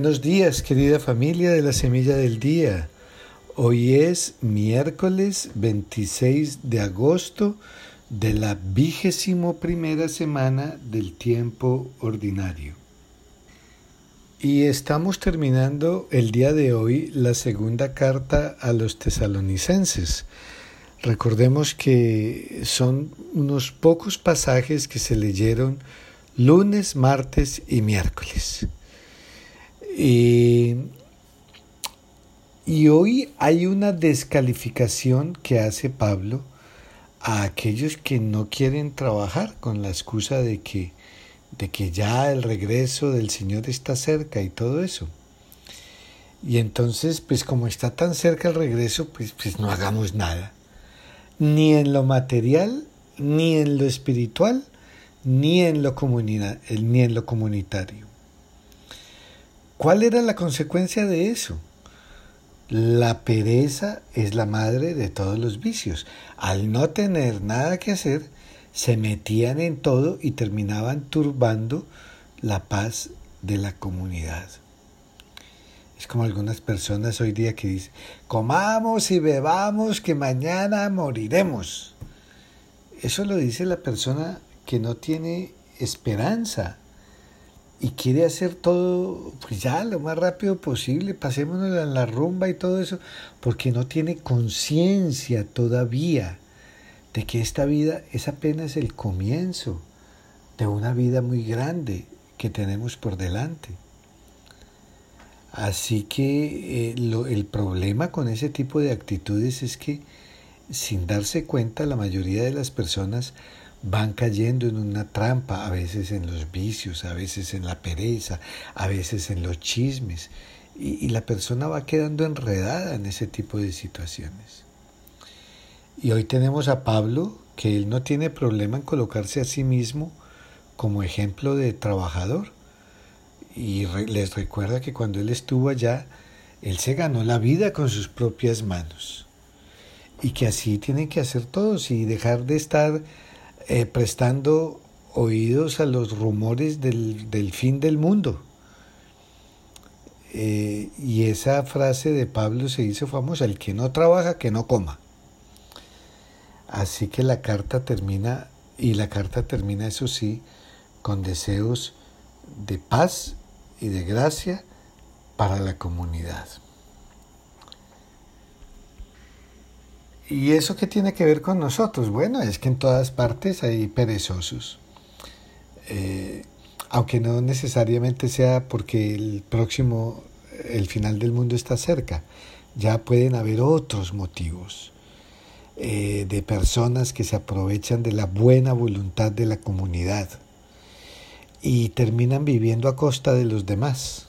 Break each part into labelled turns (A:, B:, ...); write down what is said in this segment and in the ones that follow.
A: Buenos días, querida familia de la Semilla del Día. Hoy es miércoles 26 de agosto de la vigésimo primera semana del tiempo ordinario. Y estamos terminando el día de hoy la segunda carta a los tesalonicenses. Recordemos que son unos pocos pasajes que se leyeron lunes, martes y miércoles. Y, hoy hay una descalificación que hace Pablo a aquellos que no quieren trabajar con la excusa de que, de que ya el regreso del Señor está cerca y todo eso. Y entonces, pues como está tan cerca el regreso, pues, pues no hagamos nada. Ni en lo material, ni en lo espiritual, ni en lo, ni en lo comunitario. ¿Cuál era la consecuencia de eso? La pereza es la madre de todos los vicios. Al no tener nada que hacer, se metían en todo y terminaban turbando la paz de la comunidad. Es como algunas personas hoy día que dicen, comamos y bebamos que mañana moriremos. Eso lo dice la persona que no tiene esperanza y quiere hacer todo, pues ya lo más rápido posible, pasémonos en la rumba y todo eso, porque no tiene conciencia todavía de que esta vida es apenas el comienzo de una vida muy grande que tenemos por delante. Así que eh, el problema con ese tipo de actitudes es que sin darse cuenta la mayoría de las personas van cayendo en una trampa, a veces en los vicios, a veces en la pereza, a veces en los chismes, y, la persona va quedando enredada en ese tipo de situaciones. Y hoy tenemos a Pablo, que él no tiene problema en colocarse a sí mismo como ejemplo de trabajador. Y les recuerda que cuando él estuvo allá, él se ganó la vida con sus propias manos. Y que así tienen que hacer todos y dejar de estar eh, prestando oídos a los rumores del, fin del mundo. Eh, y esa frase de Pablo se hizo famosa, el que no trabaja, que no coma. Así que la carta termina, y la carta termina, eso sí, con deseos de paz y de gracia para la comunidad. ¿Y eso qué tiene que ver con nosotros? Bueno, es que en todas partes hay perezosos. Eh, aunque no necesariamente sea porque el próximo, el final del mundo está cerca. Ya pueden haber otros motivos eh, de personas que se aprovechan de la buena voluntad de la comunidad y terminan viviendo a costa de los demás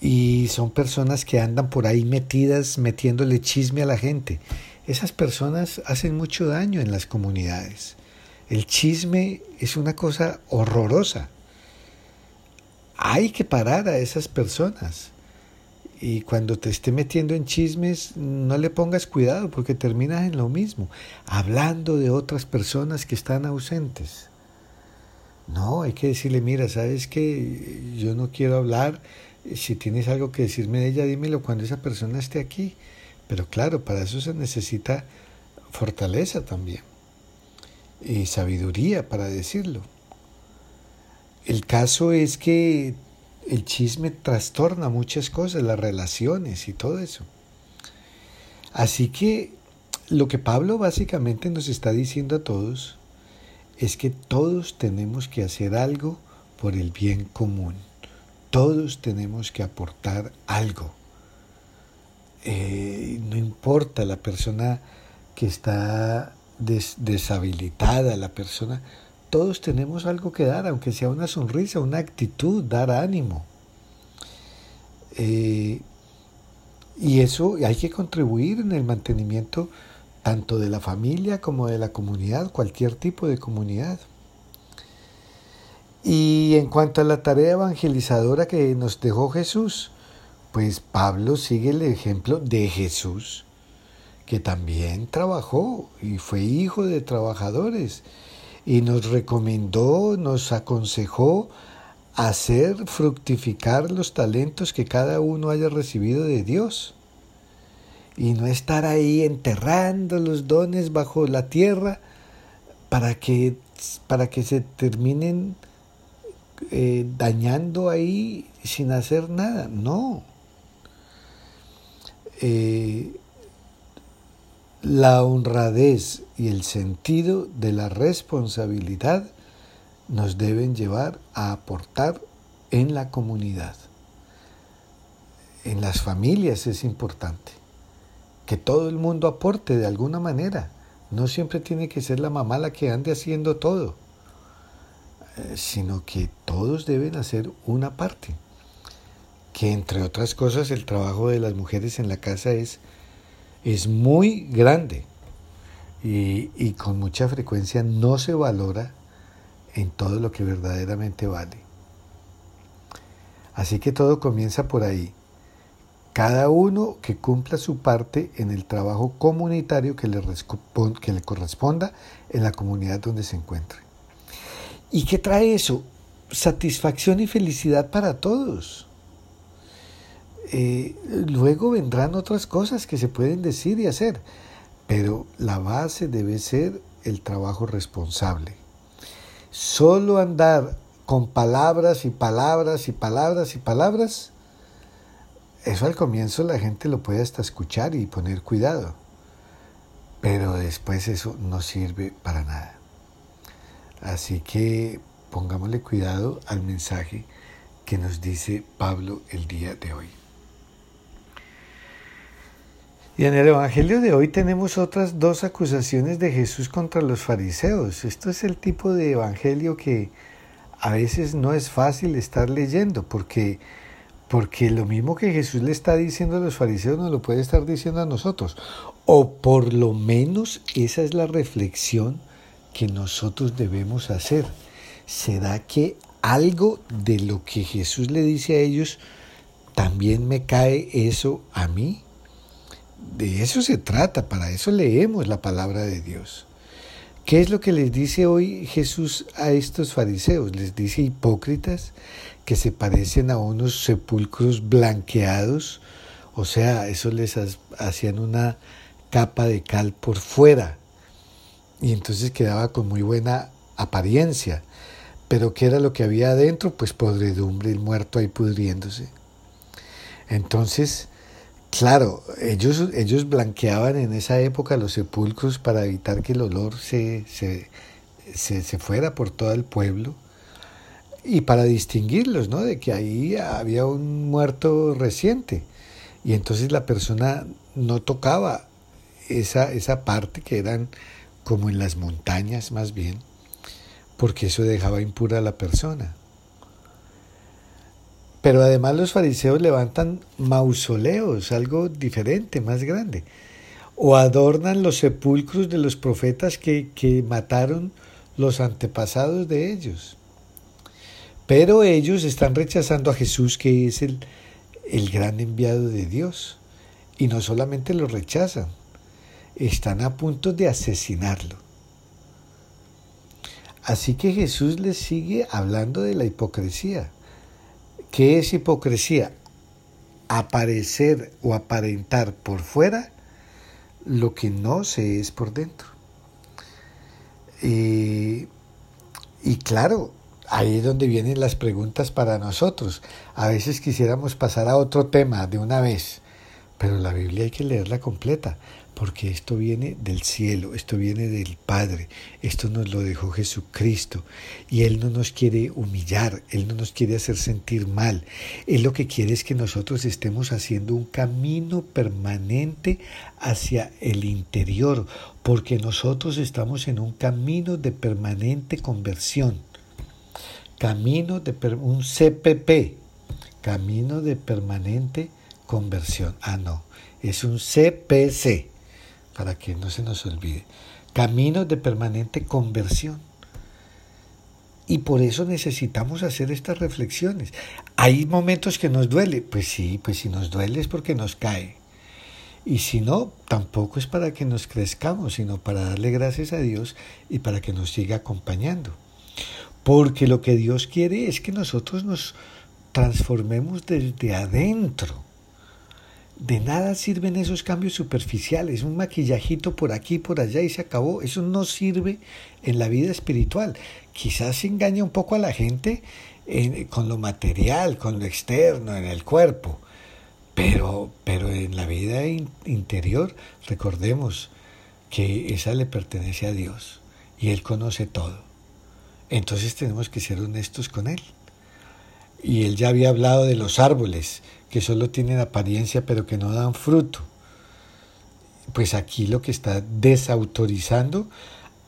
A: y son personas que andan por ahí metidas metiéndole chisme a la gente. Esas personas hacen mucho daño en las comunidades. El chisme es una cosa horrorosa. Hay que parar a esas personas. Y cuando te esté metiendo en chismes, no le pongas cuidado porque terminas en lo mismo, hablando de otras personas que están ausentes. No, hay que decirle, mira, sabes que yo no quiero hablar si tienes algo que decirme de ella, dímelo cuando esa persona esté aquí. Pero claro, para eso se necesita fortaleza también y sabiduría para decirlo. El caso es que el chisme trastorna muchas cosas, las relaciones y todo eso. Así que lo que Pablo básicamente nos está diciendo a todos es que todos tenemos que hacer algo por el bien común. Todos tenemos que aportar algo. Eh, no importa la persona que está deshabilitada, la persona, todos tenemos algo que dar, aunque sea una sonrisa, una actitud, dar ánimo. Eh, y eso hay que contribuir en el mantenimiento tanto de la familia como de la comunidad, cualquier tipo de comunidad. Y en cuanto a la tarea evangelizadora que nos dejó Jesús, pues Pablo sigue el ejemplo de Jesús, que también trabajó y fue hijo de trabajadores. Y nos recomendó, nos aconsejó hacer fructificar los talentos que cada uno haya recibido de Dios. Y no estar ahí enterrando los dones bajo la tierra para que, para que se terminen eh, dañando ahí sin hacer nada. No. Eh, la honradez y el sentido de la responsabilidad nos deben llevar a aportar en la comunidad. En las familias es importante que todo el mundo aporte de alguna manera. No siempre tiene que ser la mamá la que ande haciendo todo, sino que todos deben hacer una parte. Que entre otras cosas el trabajo de las mujeres en la casa es, es muy grande y, y con mucha frecuencia no se valora en todo lo que verdaderamente vale. Así que todo comienza por ahí cada uno que cumpla su parte en el trabajo comunitario que le, que le corresponda en la comunidad donde se encuentre. ¿Y qué trae eso? Satisfacción y felicidad para todos. Eh, luego vendrán otras cosas que se pueden decir y hacer, pero la base debe ser el trabajo responsable. Solo andar con palabras y palabras y palabras y palabras eso al comienzo la gente lo puede hasta escuchar y poner cuidado, pero después eso no sirve para nada. Así que pongámosle cuidado al mensaje que nos dice Pablo el día de hoy. Y en el Evangelio de hoy tenemos otras dos acusaciones de Jesús contra los fariseos. Esto es el tipo de Evangelio que a veces no es fácil estar leyendo porque porque lo mismo que Jesús le está diciendo a los fariseos nos lo puede estar diciendo a nosotros. O por lo menos esa es la reflexión que nosotros debemos hacer. ¿Será que algo de lo que Jesús le dice a ellos también me cae eso a mí? De eso se trata, para eso leemos la palabra de Dios. ¿Qué es lo que les dice hoy Jesús a estos fariseos? Les dice hipócritas que se parecen a unos sepulcros blanqueados, o sea, eso les hacían una capa de cal por fuera y entonces quedaba con muy buena apariencia. Pero ¿qué era lo que había adentro? Pues podredumbre, el muerto ahí pudriéndose. Entonces, claro, ellos, ellos blanqueaban en esa época los sepulcros para evitar que el olor se, se, se fuera por todo el pueblo y para distinguirlos, ¿no? De que ahí había un muerto reciente. Y entonces la persona no tocaba esa, esa parte que eran como en las montañas más bien, porque eso dejaba impura a la persona. Pero además los fariseos levantan mausoleos, algo diferente, más grande, o adornan los sepulcros de los profetas que, que mataron los antepasados de ellos. Pero ellos están rechazando a Jesús, que es el, el gran enviado de Dios. Y no solamente lo rechazan, están a punto de asesinarlo. Así que Jesús les sigue hablando de la hipocresía. ¿Qué es hipocresía? Aparecer o aparentar por fuera lo que no se es por dentro. y claro, ahí es donde vienen las preguntas para nosotros. A veces quisiéramos pasar a otro tema de una vez, pero la Biblia hay que leerla completa, porque esto viene del cielo, esto viene del Padre, esto nos lo dejó Jesucristo, y Él no nos quiere humillar, Él no nos quiere hacer sentir mal, Él lo que quiere es que nosotros estemos haciendo un camino permanente hacia el interior, porque nosotros estamos en un camino de permanente conversión. Camino de un CPP, Camino de Permanente Conversión. Ah, no, es un CPC, para que no se nos olvide. Camino de Permanente Conversión. Y por eso necesitamos hacer estas reflexiones. Hay momentos que nos duele. Pues sí, pues si nos duele es porque nos cae. Y si no, tampoco es para que nos crezcamos, sino para darle gracias a Dios y para que nos siga acompañando. Porque lo que Dios quiere es que nosotros nos transformemos desde adentro. De nada sirven esos cambios superficiales, un maquillajito por aquí, por allá y se acabó. Eso no sirve en la vida espiritual. Quizás engaña un poco a la gente con lo material, con lo externo, en el cuerpo. Pero, pero en la vida interior, recordemos que esa le pertenece a Dios y Él conoce todo. Entonces tenemos que ser honestos con Él. Y Él ya había hablado de los árboles, que solo tienen apariencia pero que no dan fruto. Pues aquí lo que está desautorizando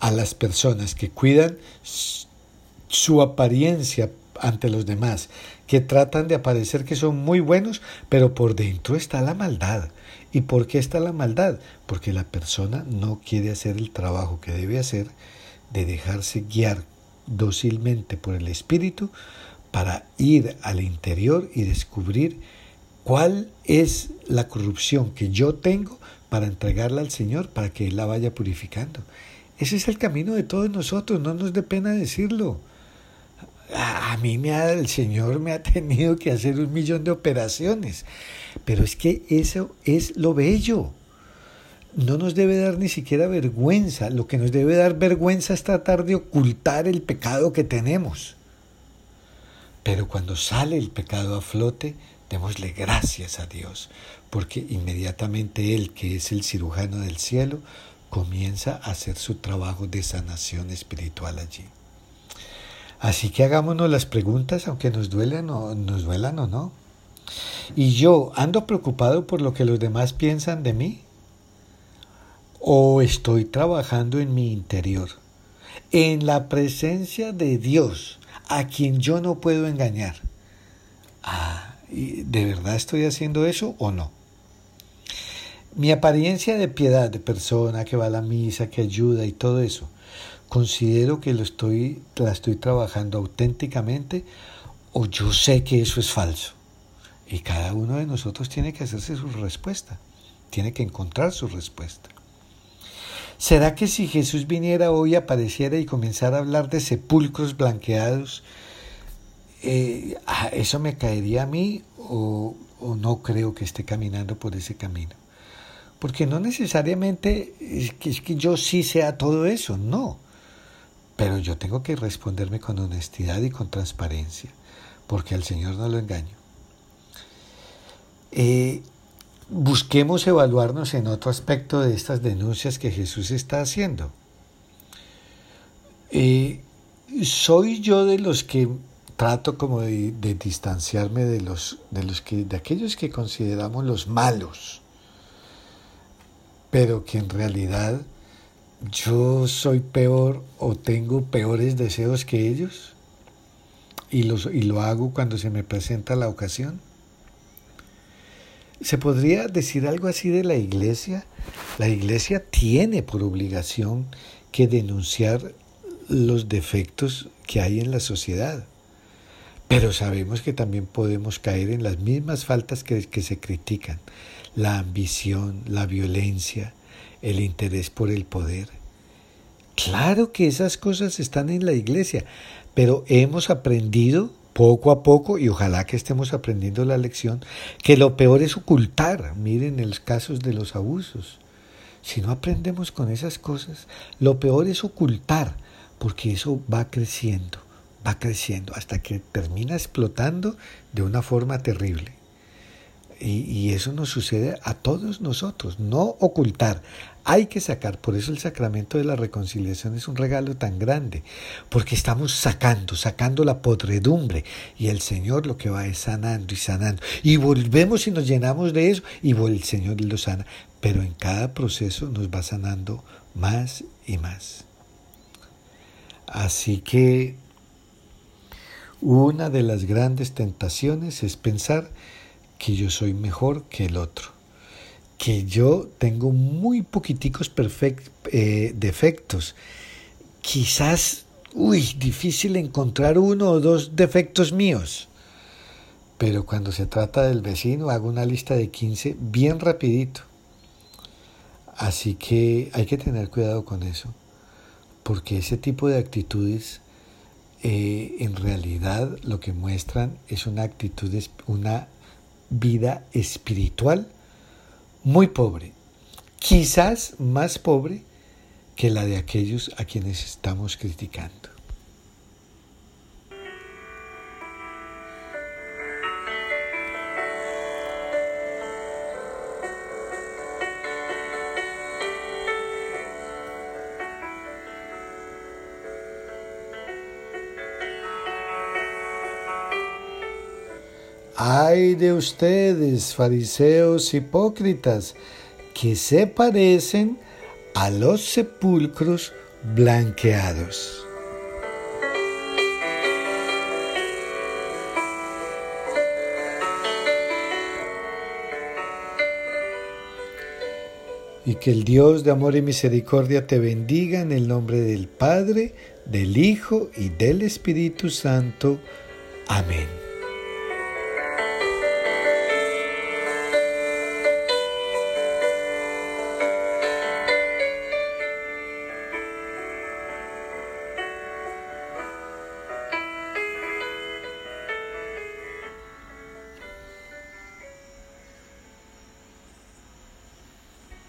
A: a las personas que cuidan su apariencia ante los demás, que tratan de aparecer que son muy buenos, pero por dentro está la maldad. ¿Y por qué está la maldad? Porque la persona no quiere hacer el trabajo que debe hacer de dejarse guiar dócilmente por el Espíritu para ir al interior y descubrir cuál es la corrupción que yo tengo para entregarla al Señor para que Él la vaya purificando. Ese es el camino de todos nosotros, no nos dé pena decirlo. A mí me ha, el Señor me ha tenido que hacer un millón de operaciones, pero es que eso es lo bello. No nos debe dar ni siquiera vergüenza. Lo que nos debe dar vergüenza es tratar de ocultar el pecado que tenemos. Pero cuando sale el pecado a flote, démosle gracias a Dios, porque inmediatamente Él, que es el cirujano del cielo, comienza a hacer su trabajo de sanación espiritual allí. Así que hagámonos las preguntas, aunque nos duelen o, nos duelan o no. ¿Y yo ando preocupado por lo que los demás piensan de mí? ¿O estoy trabajando en mi interior? En la presencia de Dios, a quien yo no puedo engañar. Ah, ¿de verdad estoy haciendo eso o no? Mi apariencia de piedad, de persona que va a la misa, que ayuda y todo eso, considero que lo estoy, la estoy trabajando auténticamente o yo sé que eso es falso. Y cada uno de nosotros tiene que hacerse su respuesta, tiene que encontrar su respuesta. ¿Será que si Jesús viniera hoy, apareciera y comenzara a hablar de sepulcros blanqueados, eh, ah, eso me caería a mí o, no creo que esté caminando por ese camino? Porque no necesariamente es que, es que yo sí sea todo eso, no. Pero yo tengo que responderme con honestidad y con transparencia, porque al Señor no lo engaño. Eh, busquemos evaluarnos en otro aspecto de estas denuncias que Jesús está haciendo. Eh, soy yo de los que trato como de, distanciarme de los, de los que, de aquellos que consideramos los malos, pero que en realidad yo soy peor o tengo peores deseos que ellos y, los, y lo hago cuando se me presenta la ocasión. ¿Se podría decir algo así de la iglesia? La iglesia tiene por obligación que denunciar los defectos que hay en la sociedad. Pero sabemos que también podemos caer en las mismas faltas que, se critican. La ambición, la violencia, el interés por el poder. Claro que esas cosas están en la iglesia, pero hemos aprendido poco a poco, y ojalá que estemos aprendiendo la lección, que lo peor es ocultar. Miren los casos de los abusos. Si no aprendemos con esas cosas, lo peor es ocultar, porque eso va creciendo, va creciendo, hasta que termina explotando de una forma terrible. Y, eso nos sucede a todos nosotros, no ocultar. Hay que sacar, por eso el sacramento de la reconciliación es un regalo tan grande, porque estamos sacando, sacando la podredumbre y el Señor lo que va es sanando y sanando. Y volvemos y nos llenamos de eso y el Señor lo sana, pero en cada proceso nos va sanando más y más. Así que una de las grandes tentaciones es pensar que yo soy mejor que el otro, que yo tengo muy poquiticos eh, defectos, quizás, uy, difícil encontrar uno o dos defectos míos. Pero cuando se trata del vecino, hago una lista de 15 bien rapidito. Así que hay que tener cuidado con eso, porque ese tipo de actitudes eh, en realidad lo que muestran es una actitud, una vida espiritual muy pobre, quizás más pobre que la de aquellos a quienes estamos criticando. Ay de ustedes, fariseos hipócritas, que se parecen a los sepulcros blanqueados. Y que el Dios de amor y misericordia te bendiga en el nombre del Padre, del Hijo y del Espíritu Santo. Amén.